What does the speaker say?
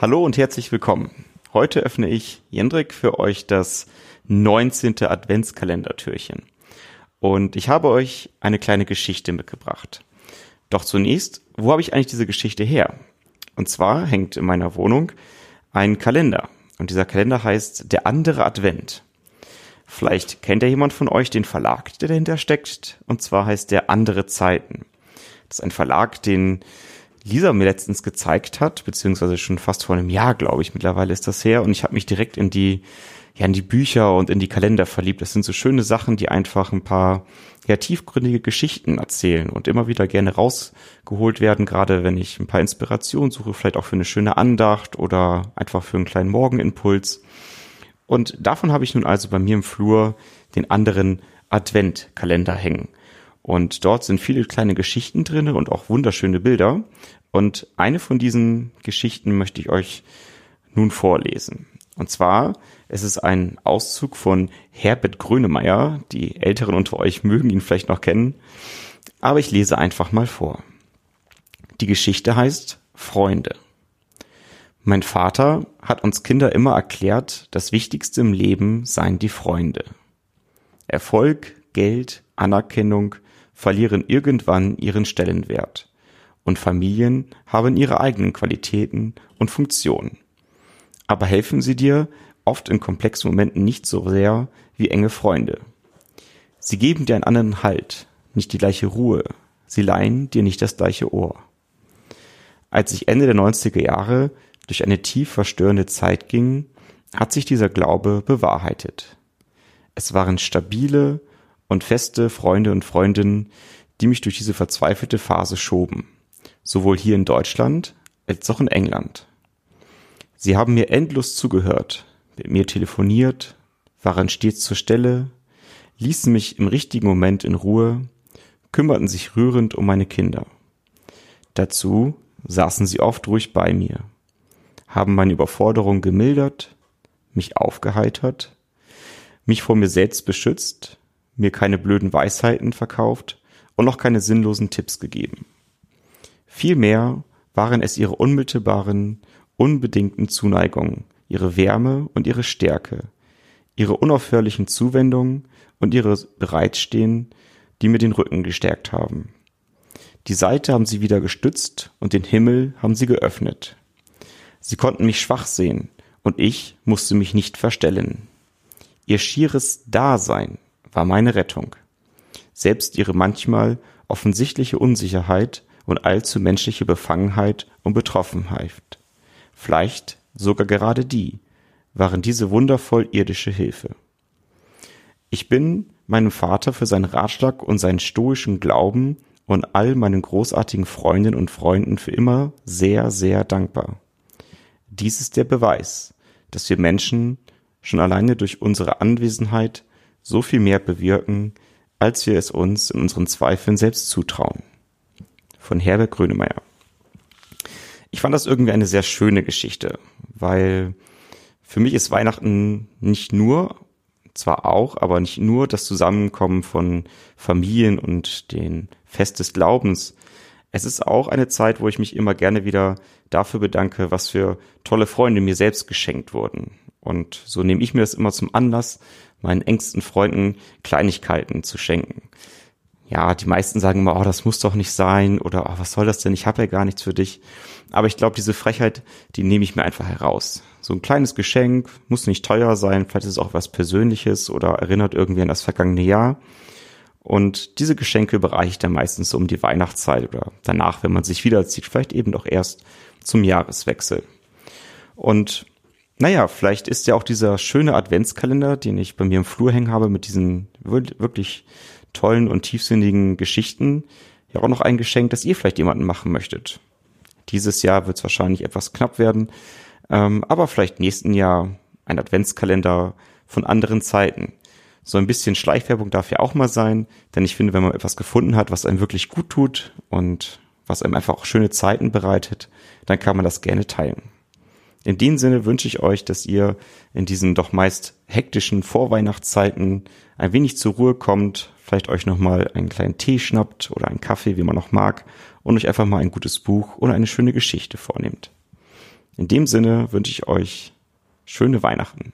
Hallo und herzlich willkommen. Heute öffne ich, Jendrik, für euch das 19. Adventskalendertürchen. Und ich habe euch eine kleine Geschichte mitgebracht. Doch zunächst, wo habe ich eigentlich diese Geschichte her? Und zwar hängt in meiner Wohnung ein Kalender. Und dieser Kalender heißt Der andere Advent. Vielleicht kennt ja jemand von euch den Verlag, der dahinter steckt. Und zwar heißt der Andere Zeiten. Das ist ein Verlag, den Lisa mir letztens gezeigt hat, beziehungsweise schon fast vor einem Jahr, glaube ich, mittlerweile ist das her. Und ich habe mich direkt in die, ja, in die Bücher und in die Kalender verliebt. Das sind so schöne Sachen, die einfach ein paar ja, tiefgründige Geschichten erzählen und immer wieder gerne rausgeholt werden, gerade wenn ich ein paar Inspirationen suche, vielleicht auch für eine schöne Andacht oder einfach für einen kleinen Morgenimpuls. Und davon habe ich nun also bei mir im Flur den anderen Adventkalender hängen. Und dort sind viele kleine Geschichten drinne und auch wunderschöne Bilder. Und eine von diesen Geschichten möchte ich euch nun vorlesen. Und zwar, es ist ein Auszug von Herbert Grönemeyer. Die Älteren unter euch mögen ihn vielleicht noch kennen. Aber ich lese einfach mal vor. Die Geschichte heißt Freunde. Mein Vater hat uns Kinder immer erklärt, das Wichtigste im Leben seien die Freunde. Erfolg, Geld, Anerkennung verlieren irgendwann ihren Stellenwert. Und Familien haben ihre eigenen Qualitäten und Funktionen. Aber helfen sie dir oft in komplexen Momenten nicht so sehr wie enge Freunde. Sie geben dir einen anderen Halt, nicht die gleiche Ruhe. Sie leihen dir nicht das gleiche Ohr. Als ich Ende der 90er Jahre durch eine tief verstörende Zeit ging, hat sich dieser Glaube bewahrheitet. Es waren stabile und feste Freunde und Freundinnen, die mich durch diese verzweifelte Phase schoben, sowohl hier in Deutschland als auch in England. Sie haben mir endlos zugehört, mit mir telefoniert, waren stets zur Stelle, ließen mich im richtigen Moment in Ruhe, kümmerten sich rührend um meine Kinder. Dazu saßen sie oft ruhig bei mir haben meine Überforderung gemildert, mich aufgeheitert, mich vor mir selbst beschützt, mir keine blöden Weisheiten verkauft und noch keine sinnlosen Tipps gegeben. Vielmehr waren es ihre unmittelbaren, unbedingten Zuneigungen, ihre Wärme und ihre Stärke, ihre unaufhörlichen Zuwendungen und ihre Bereitstehen, die mir den Rücken gestärkt haben. Die Seite haben sie wieder gestützt und den Himmel haben sie geöffnet. Sie konnten mich schwach sehen, und ich musste mich nicht verstellen. Ihr schieres Dasein war meine Rettung. Selbst ihre manchmal offensichtliche Unsicherheit und allzu menschliche Befangenheit und Betroffenheit, vielleicht sogar gerade die, waren diese wundervoll irdische Hilfe. Ich bin meinem Vater für seinen Ratschlag und seinen stoischen Glauben und all meinen großartigen Freundinnen und Freunden für immer sehr, sehr dankbar. Dies ist der Beweis, dass wir Menschen schon alleine durch unsere Anwesenheit so viel mehr bewirken, als wir es uns in unseren Zweifeln selbst zutrauen. Von Herbert Grönemeyer. Ich fand das irgendwie eine sehr schöne Geschichte, weil für mich ist Weihnachten nicht nur, zwar auch, aber nicht nur das Zusammenkommen von Familien und den Fest des Glaubens, es ist auch eine Zeit, wo ich mich immer gerne wieder dafür bedanke, was für tolle Freunde mir selbst geschenkt wurden. Und so nehme ich mir das immer zum Anlass, meinen engsten Freunden Kleinigkeiten zu schenken. Ja, die meisten sagen immer, oh, das muss doch nicht sein oder oh, was soll das denn? Ich habe ja gar nichts für dich. Aber ich glaube, diese Frechheit, die nehme ich mir einfach heraus. So ein kleines Geschenk muss nicht teuer sein, vielleicht ist es auch was Persönliches oder erinnert irgendwie an das vergangene Jahr. Und diese Geschenke überreiche ich dann meistens um die Weihnachtszeit oder danach, wenn man sich wiederzieht, vielleicht eben doch erst zum Jahreswechsel. Und naja, vielleicht ist ja auch dieser schöne Adventskalender, den ich bei mir im Flur hängen habe, mit diesen wirklich tollen und tiefsinnigen Geschichten, ja auch noch ein Geschenk, das ihr vielleicht jemanden machen möchtet. Dieses Jahr wird es wahrscheinlich etwas knapp werden, ähm, aber vielleicht nächsten Jahr ein Adventskalender von anderen Zeiten so ein bisschen Schleichwerbung darf ja auch mal sein, denn ich finde, wenn man etwas gefunden hat, was einem wirklich gut tut und was einem einfach auch schöne Zeiten bereitet, dann kann man das gerne teilen. In dem Sinne wünsche ich euch, dass ihr in diesen doch meist hektischen Vorweihnachtszeiten ein wenig zur Ruhe kommt, vielleicht euch nochmal einen kleinen Tee schnappt oder einen Kaffee, wie man noch mag, und euch einfach mal ein gutes Buch oder eine schöne Geschichte vornehmt. In dem Sinne wünsche ich euch schöne Weihnachten.